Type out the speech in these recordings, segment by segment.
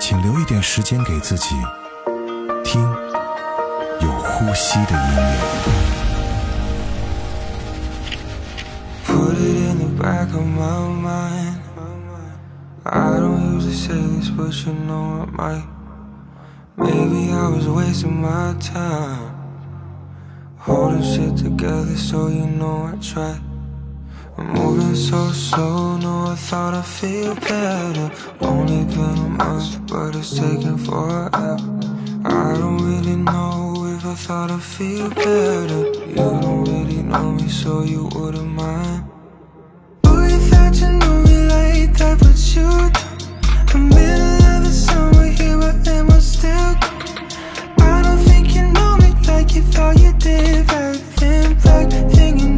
请留一点时间给自己，听有呼吸的音乐。Put it in the back of my mind. I don't usually say this, but you know I might. Maybe I was wasting my time. Holding shit together, so you know I tried. I'm moving so slow, no, I thought I'd feel better. Only been a month, but it's taking forever. I don't really know if I thought I'd feel better. You don't really know me, so you wouldn't mind. Oh, you thought you knew me like that, but you don't. I'm middle of the summer, here I am, I'm still. I don't think you know me like you thought you did back then, back then you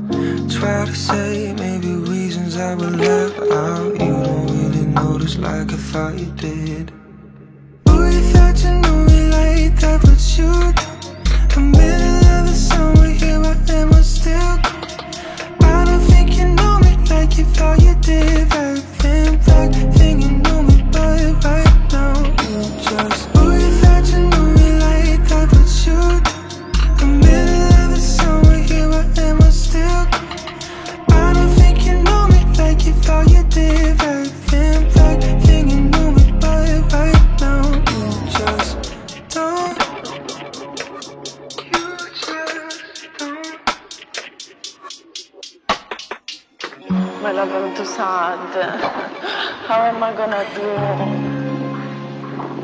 Try to say maybe reasons I would laugh out. You don't really notice like I thought you did. Oh, you thought you knew me like that, but you don't. I'm middle of the summer, here I am, I'm still. I don't think you know me like you thought you did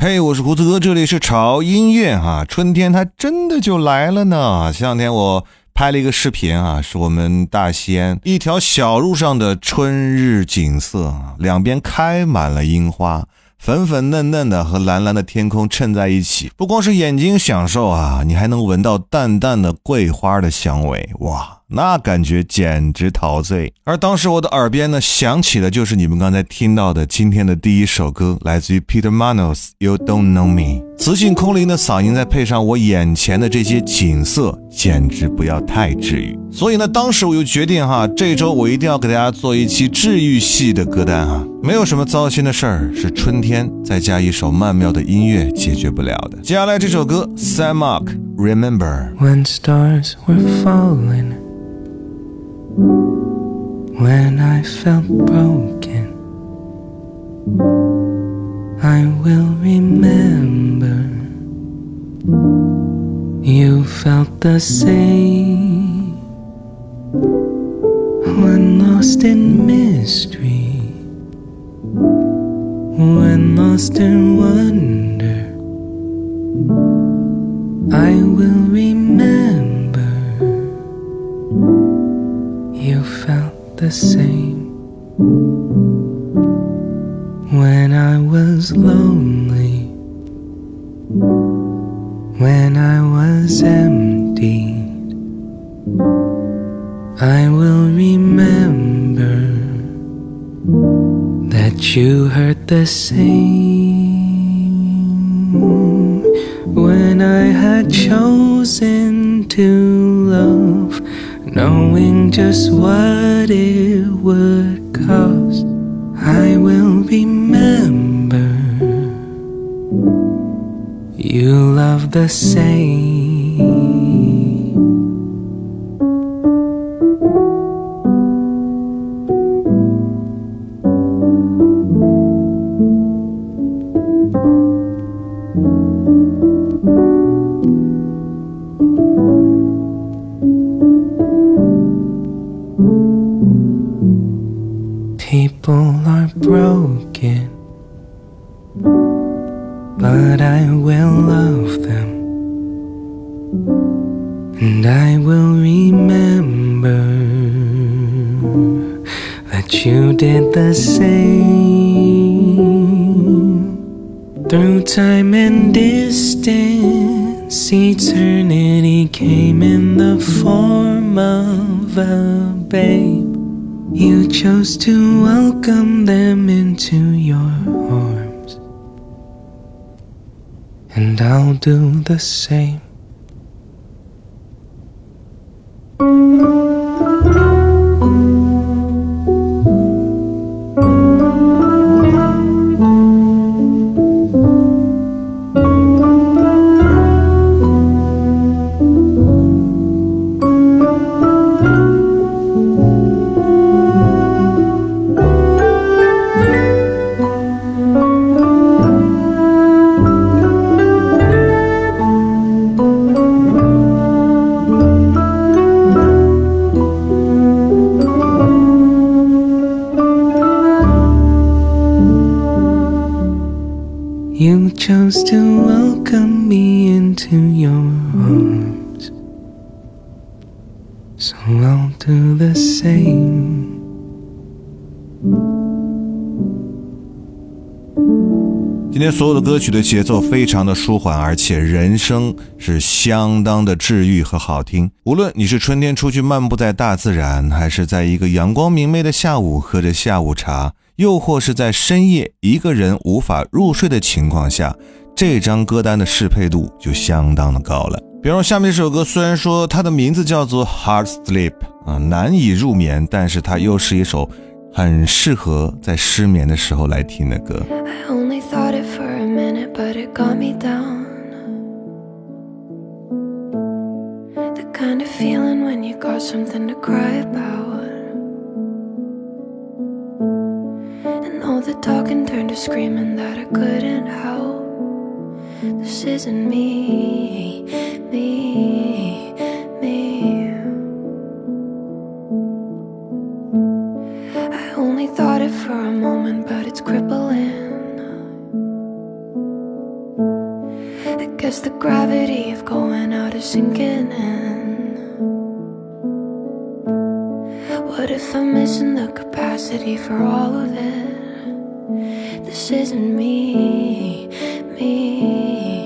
嘿，我是胡子哥，这里是潮音乐哈。春天它真的就来了呢。前两天我拍了一个视频啊，是我们大西安一条小路上的春日景色，两边开满了樱花。粉粉嫩嫩的和蓝蓝的天空衬在一起，不光是眼睛享受啊，你还能闻到淡淡的桂花的香味，哇，那感觉简直陶醉。而当时我的耳边呢，响起的就是你们刚才听到的今天的第一首歌，来自于 Peter Manos，《You Don't Know Me》。磁性空灵的嗓音，再配上我眼前的这些景色，简直不要太治愈。所以呢，当时我就决定哈，这周我一定要给大家做一期治愈系的歌单哈。没有什么糟心的事儿，是春天再加一首曼妙的音乐解决不了的。接下来这首歌，Sam Mark，《Remember》。When stars were falling, when I felt broken, I will remember. You felt the same when lost in mystery, when lost in wonder. The same when I had chosen to love, knowing just what it would cost. I will remember you love the same. The same. 歌曲的节奏非常的舒缓，而且人声是相当的治愈和好听。无论你是春天出去漫步在大自然，还是在一个阳光明媚的下午喝着下午茶，又或是在深夜一个人无法入睡的情况下，这张歌单的适配度就相当的高了。比如下面这首歌，虽然说它的名字叫做 Hard Sleep 啊，难以入眠，但是它又是一首很适合在失眠的时候来听的歌。I only but it got me down. The kind of feeling when you got something to cry about. And all the talking turned to screaming that I couldn't help. This isn't me, me, me. I only thought it for a moment, but it's crippling. I guess the gravity of going out is sinking in. What if I'm missing the capacity for all of it? This isn't me, me.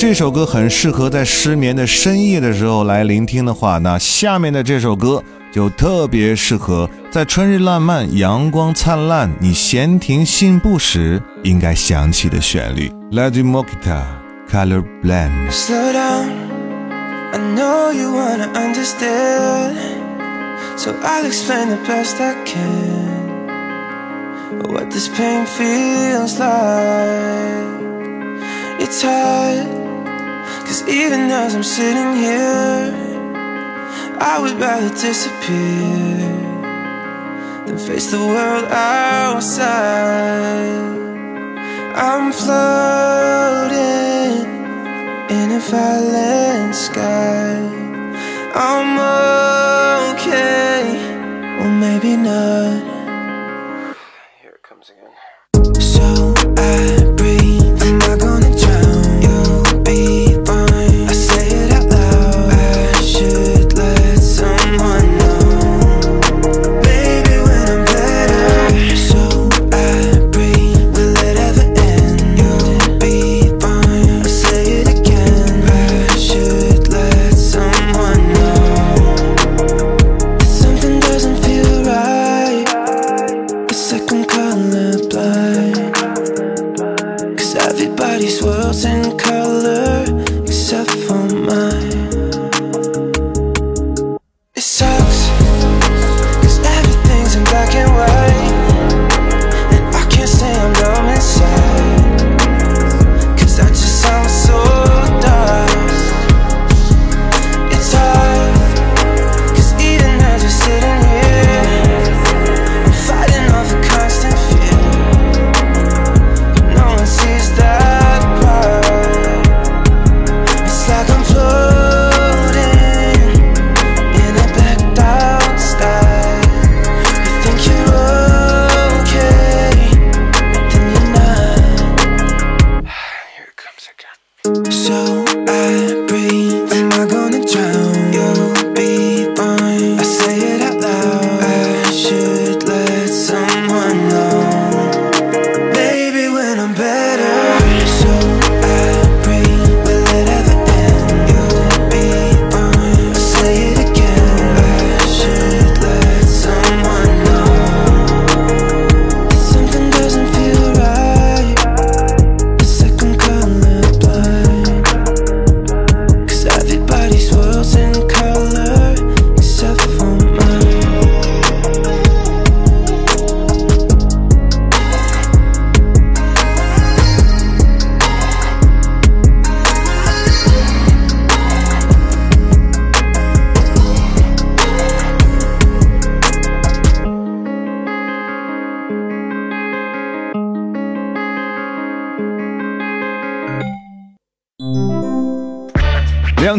这首歌很适合在失眠的深夜的时候来聆听的话，那下面的这首歌就特别适合在春日烂漫、阳光灿烂、你闲庭信步时应该响起的旋律。Lady Mokita Color Blend。Slow down. I know you wanna understand. So I'll explain the best I can. What this pain feels like. It's hard. Cause even as I'm sitting here, I would rather disappear than face the world outside. I'm floating in a violent sky. I'm okay, well maybe not.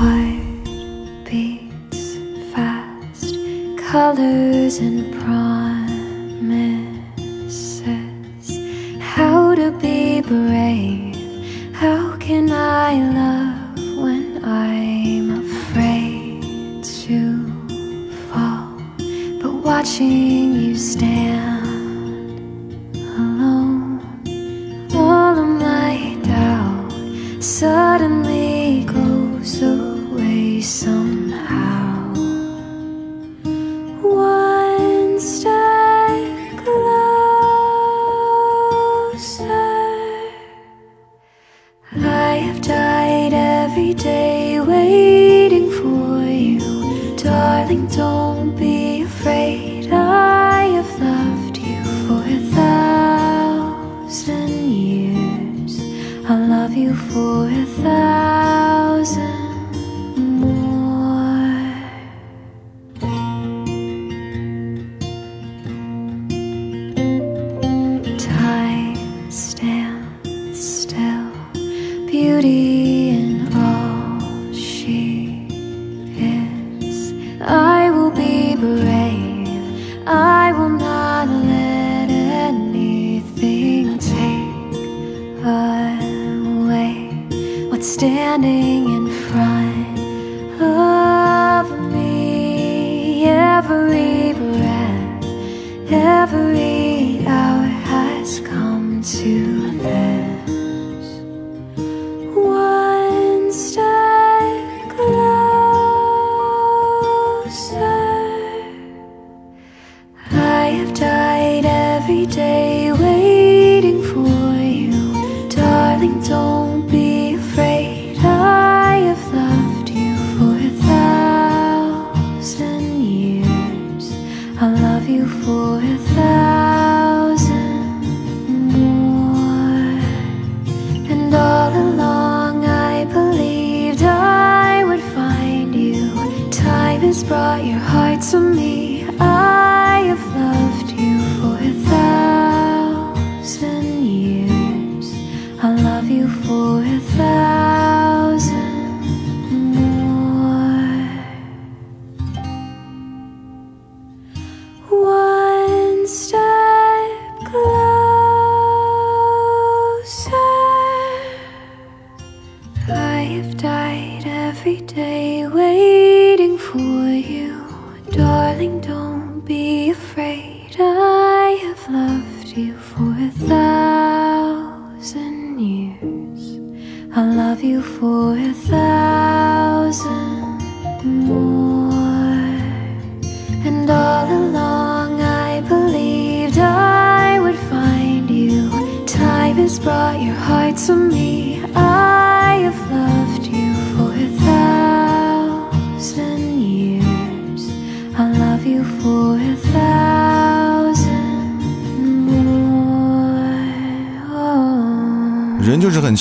Heart beats fast, colors and promises. How to be brave? How can I love when I'm afraid to fall? But watching you stand alone, all of my doubt suddenly 痛。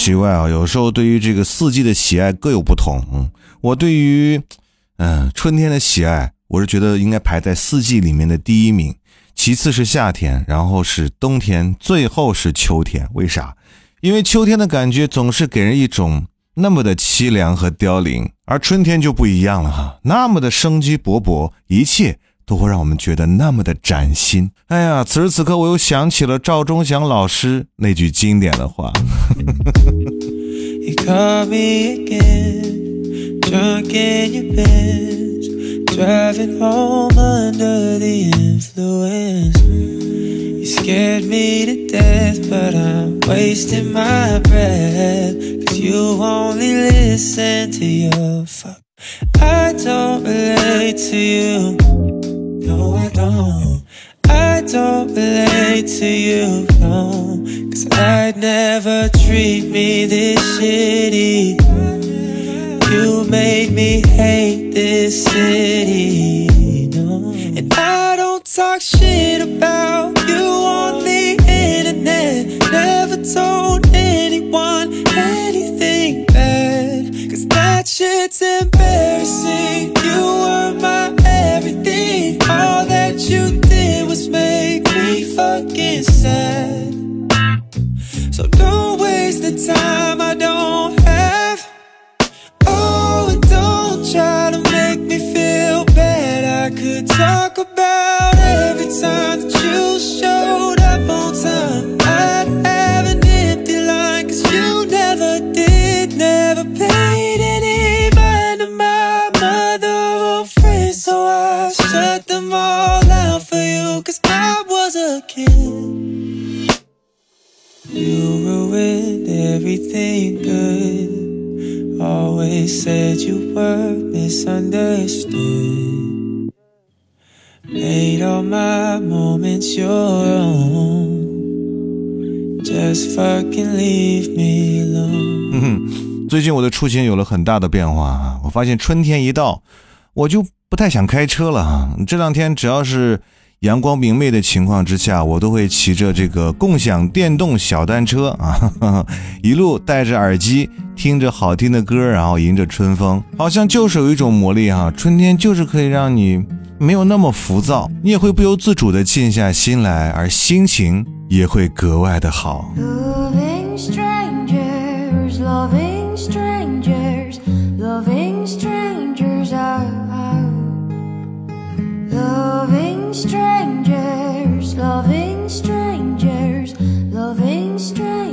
奇怪啊，有时候对于这个四季的喜爱各有不同。嗯，我对于嗯春天的喜爱，我是觉得应该排在四季里面的第一名，其次是夏天，然后是冬天，最后是秋天。为啥？因为秋天的感觉总是给人一种那么的凄凉和凋零，而春天就不一样了哈，那么的生机勃勃，一切都会让我们觉得那么的崭新。哎呀，此时此刻我又想起了赵忠祥老师那句经典的话。You call me again, drunk in your Benz, driving home under the influence. You scared me to death, but I'm wasting my breath. Cause you only listen to your fuck. I don't relate to you, no, I don't. I don't relate to you, no. Cause I'd never treat me this shitty. You made me hate this city, no. And I don't talk shit about you on the internet. Never told anyone anything bad. Cause that shit's embarrassing. Fucking sad. So don't waste the time I don't have. Oh, and don't try to make me feel bad. I could talk about every time that you showed up on time. I'd have an empty line, cause you never did, never paid any mind to my mother or friends. So I shut them all everything good. Always said you were misunderstood. Made all my moments your own. Just fucking leave me alone. 最近我的出行有了很大的变化！我发现春天一到，我就不太想开车了。这两天只要是阳光明媚的情况之下，我都会骑着这个共享电动小单车啊，呵 呵一路戴着耳机，听着好听的歌，然后迎着春风，好像就是有一种魔力哈、春天就是可以让你没有那么浮躁，你也会不由自主的静下心来，而心情也会格外的好。Moving strangers, loving strangers, loving strangers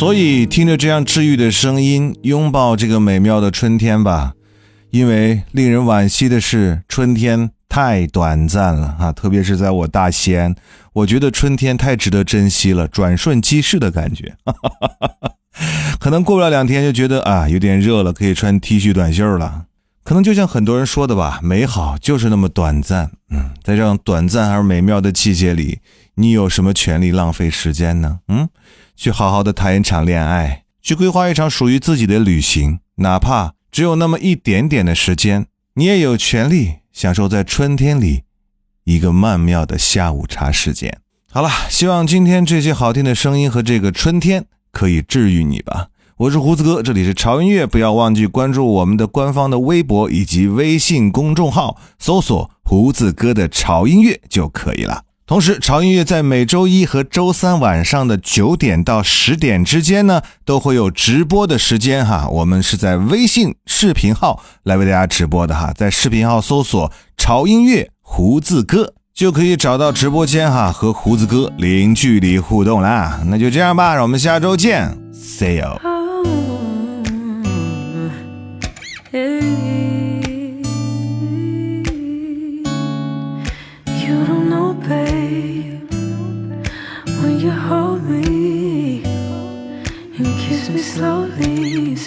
所以听着这样治愈的声音，拥抱这个美妙的春天吧。因为令人惋惜的是，春天太短暂了啊！特别是在我大西安，我觉得春天太值得珍惜了，转瞬即逝的感觉。可能过不了两天就觉得啊，有点热了，可以穿 T 恤短袖了。可能就像很多人说的吧，美好就是那么短暂。嗯，在这样短暂而美妙的季节里，你有什么权利浪费时间呢？嗯，去好好的谈一场恋爱，去规划一场属于自己的旅行，哪怕。只有那么一点点的时间，你也有权利享受在春天里一个曼妙的下午茶时间。好了，希望今天这些好听的声音和这个春天可以治愈你吧。我是胡子哥，这里是潮音乐，不要忘记关注我们的官方的微博以及微信公众号，搜索“胡子哥的潮音乐”就可以了。同时，潮音乐在每周一和周三晚上的九点到十点之间呢，都会有直播的时间哈。我们是在微信视频号来为大家直播的哈，在视频号搜索“潮音乐胡子哥”就可以找到直播间哈，和胡子哥零距离互动啦。那就这样吧，让我们下周见，See you。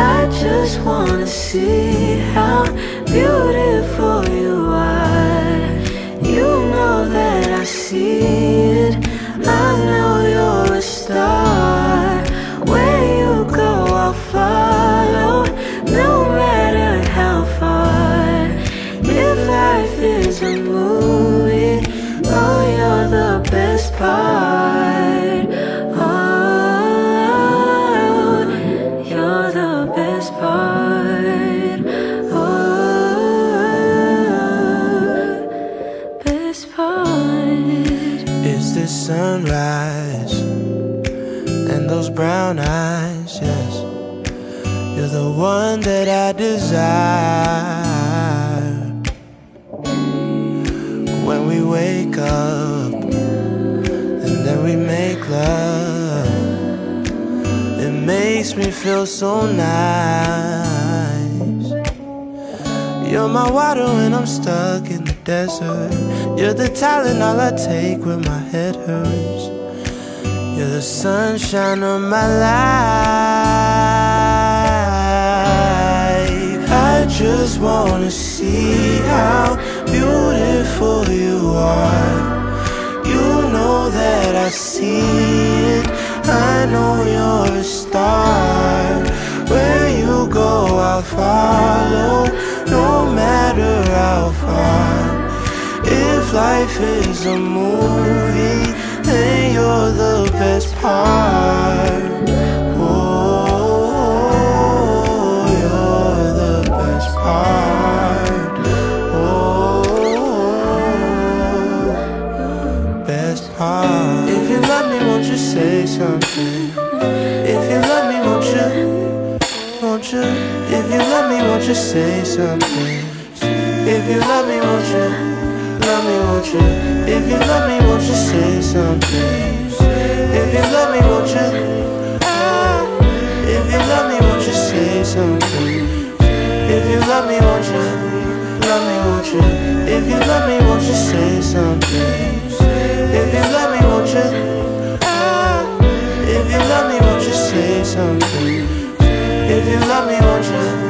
I just wanna see how beautiful you are. You know that I see sunrise and those brown eyes, yes. You're the one that I desire. When we wake up and then we make love, it makes me feel so nice. You're my water when I'm stuck in desert. You're the Tylenol I take when my head hurts. You're the sunshine of my life. I just wanna see how beautiful you are. You know that I see it. I know you're a star. Where you go, I'll follow, no matter how far. If life is a movie, then you're the best part. Oh, you're the best part. Oh, best part. If you love me, won't you say something? If you love me, won't you? Won't you? If you love me, won't you say something? If you love me, won't you? Me, won't you? If you love me, won't you say something? If you love me, won't you? Ah, If you love me, won't you say something? If you love me, won't you? Love me, won't you? If you love me, won't you say something? If you love me, won't you? Ah, If you love me, won't you say something? If you love me, won't you?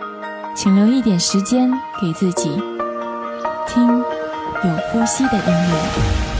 请留一点时间给自己，听有呼吸的音乐。